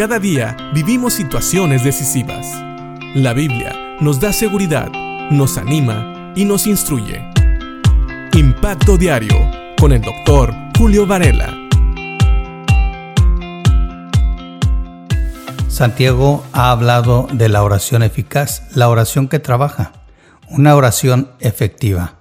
Cada día vivimos situaciones decisivas. La Biblia nos da seguridad, nos anima y nos instruye. Impacto Diario con el doctor Julio Varela. Santiago ha hablado de la oración eficaz, la oración que trabaja, una oración efectiva.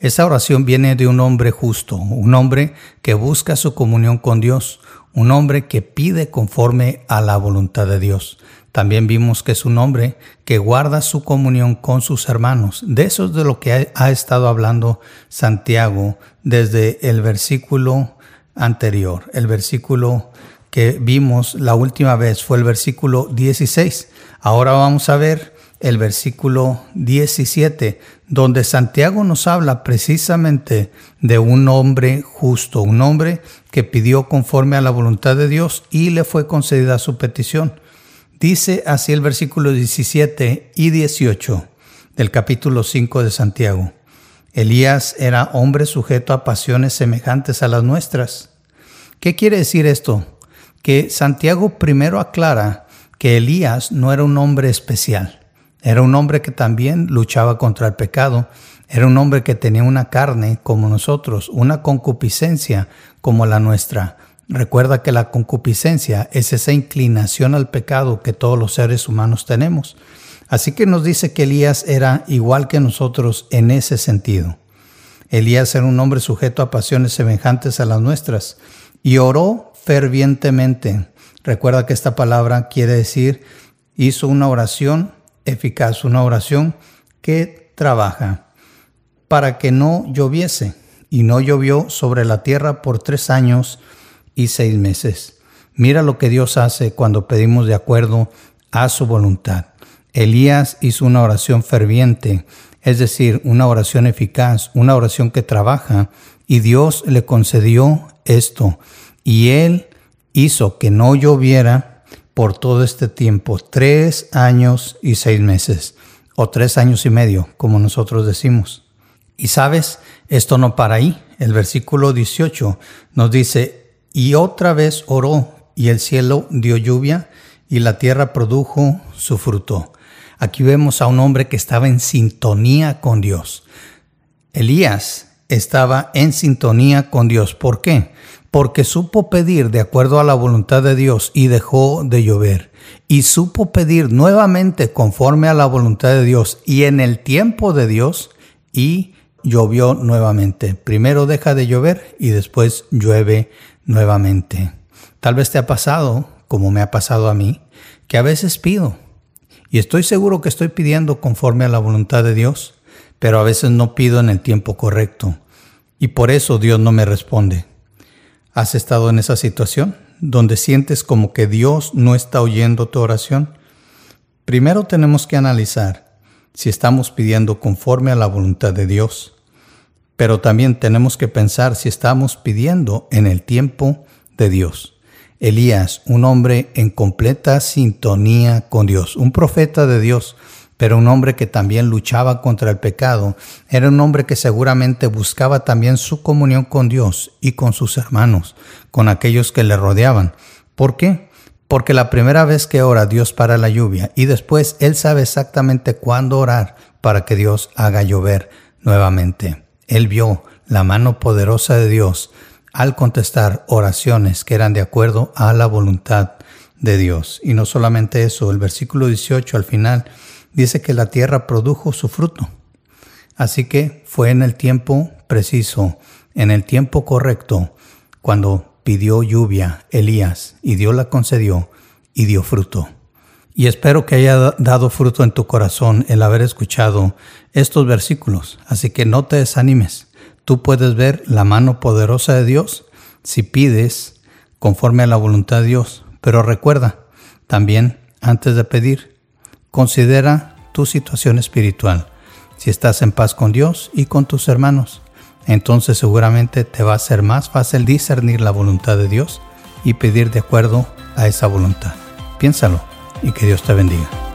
Esa oración viene de un hombre justo, un hombre que busca su comunión con Dios, un hombre que pide conforme a la voluntad de Dios. También vimos que es un hombre que guarda su comunión con sus hermanos. De eso es de lo que ha, estado hablando Santiago desde el versículo anterior. El versículo que vimos la última vez fue el versículo 16. Ahora vamos a ver el versículo 17, donde Santiago nos habla precisamente de un hombre justo, un hombre que pidió conforme a la voluntad de Dios y le fue concedida su petición. Dice así el versículo 17 y 18 del capítulo 5 de Santiago. Elías era hombre sujeto a pasiones semejantes a las nuestras. ¿Qué quiere decir esto? Que Santiago primero aclara que Elías no era un hombre especial era un hombre que también luchaba contra el pecado. Era un hombre que tenía una carne como nosotros, una concupiscencia como la nuestra. Recuerda que la concupiscencia es esa inclinación al pecado que todos los seres humanos tenemos. Así que nos dice que Elías era igual que nosotros en ese sentido. Elías era un hombre sujeto a pasiones semejantes a las nuestras y oró fervientemente. Recuerda que esta palabra quiere decir hizo una oración eficaz, una oración que trabaja para que no lloviese. Y no llovió sobre la tierra por tres años y seis meses. Mira lo que Dios hace cuando pedimos de acuerdo a su voluntad. Elías hizo una oración ferviente, es decir, una oración eficaz, una oración que trabaja, y Dios le concedió esto. Y él hizo que no lloviera por todo este tiempo, tres años y seis meses, o tres años y medio, como nosotros decimos. Y sabes, esto no para ahí. El versículo 18 nos dice, y otra vez oró, y el cielo dio lluvia, y la tierra produjo su fruto. Aquí vemos a un hombre que estaba en sintonía con Dios. Elías estaba en sintonía con Dios. ¿Por qué? Porque supo pedir de acuerdo a la voluntad de Dios y dejó de llover, y supo pedir nuevamente conforme a la voluntad de Dios y en el tiempo de Dios, y llovió nuevamente. Primero deja de llover y después llueve nuevamente. Tal vez te ha pasado, como me ha pasado a mí, que a veces pido, y estoy seguro que estoy pidiendo conforme a la voluntad de Dios, pero a veces no pido en el tiempo correcto, y por eso Dios no me responde. ¿Has estado en esa situación donde sientes como que Dios no está oyendo tu oración? Primero tenemos que analizar si estamos pidiendo conforme a la voluntad de Dios, pero también tenemos que pensar si estamos pidiendo en el tiempo de Dios. Elías, un hombre en completa sintonía con Dios, un profeta de Dios, pero un hombre que también luchaba contra el pecado, era un hombre que seguramente buscaba también su comunión con Dios y con sus hermanos, con aquellos que le rodeaban. ¿Por qué? Porque la primera vez que ora Dios para la lluvia y después Él sabe exactamente cuándo orar para que Dios haga llover nuevamente. Él vio la mano poderosa de Dios al contestar oraciones que eran de acuerdo a la voluntad de Dios. Y no solamente eso, el versículo 18 al final dice que la tierra produjo su fruto. Así que fue en el tiempo preciso, en el tiempo correcto, cuando pidió lluvia Elías y Dios la concedió y dio fruto. Y espero que haya dado fruto en tu corazón el haber escuchado estos versículos. Así que no te desanimes. Tú puedes ver la mano poderosa de Dios si pides conforme a la voluntad de Dios. Pero recuerda, también antes de pedir, Considera tu situación espiritual. Si estás en paz con Dios y con tus hermanos, entonces seguramente te va a ser más fácil discernir la voluntad de Dios y pedir de acuerdo a esa voluntad. Piénsalo y que Dios te bendiga.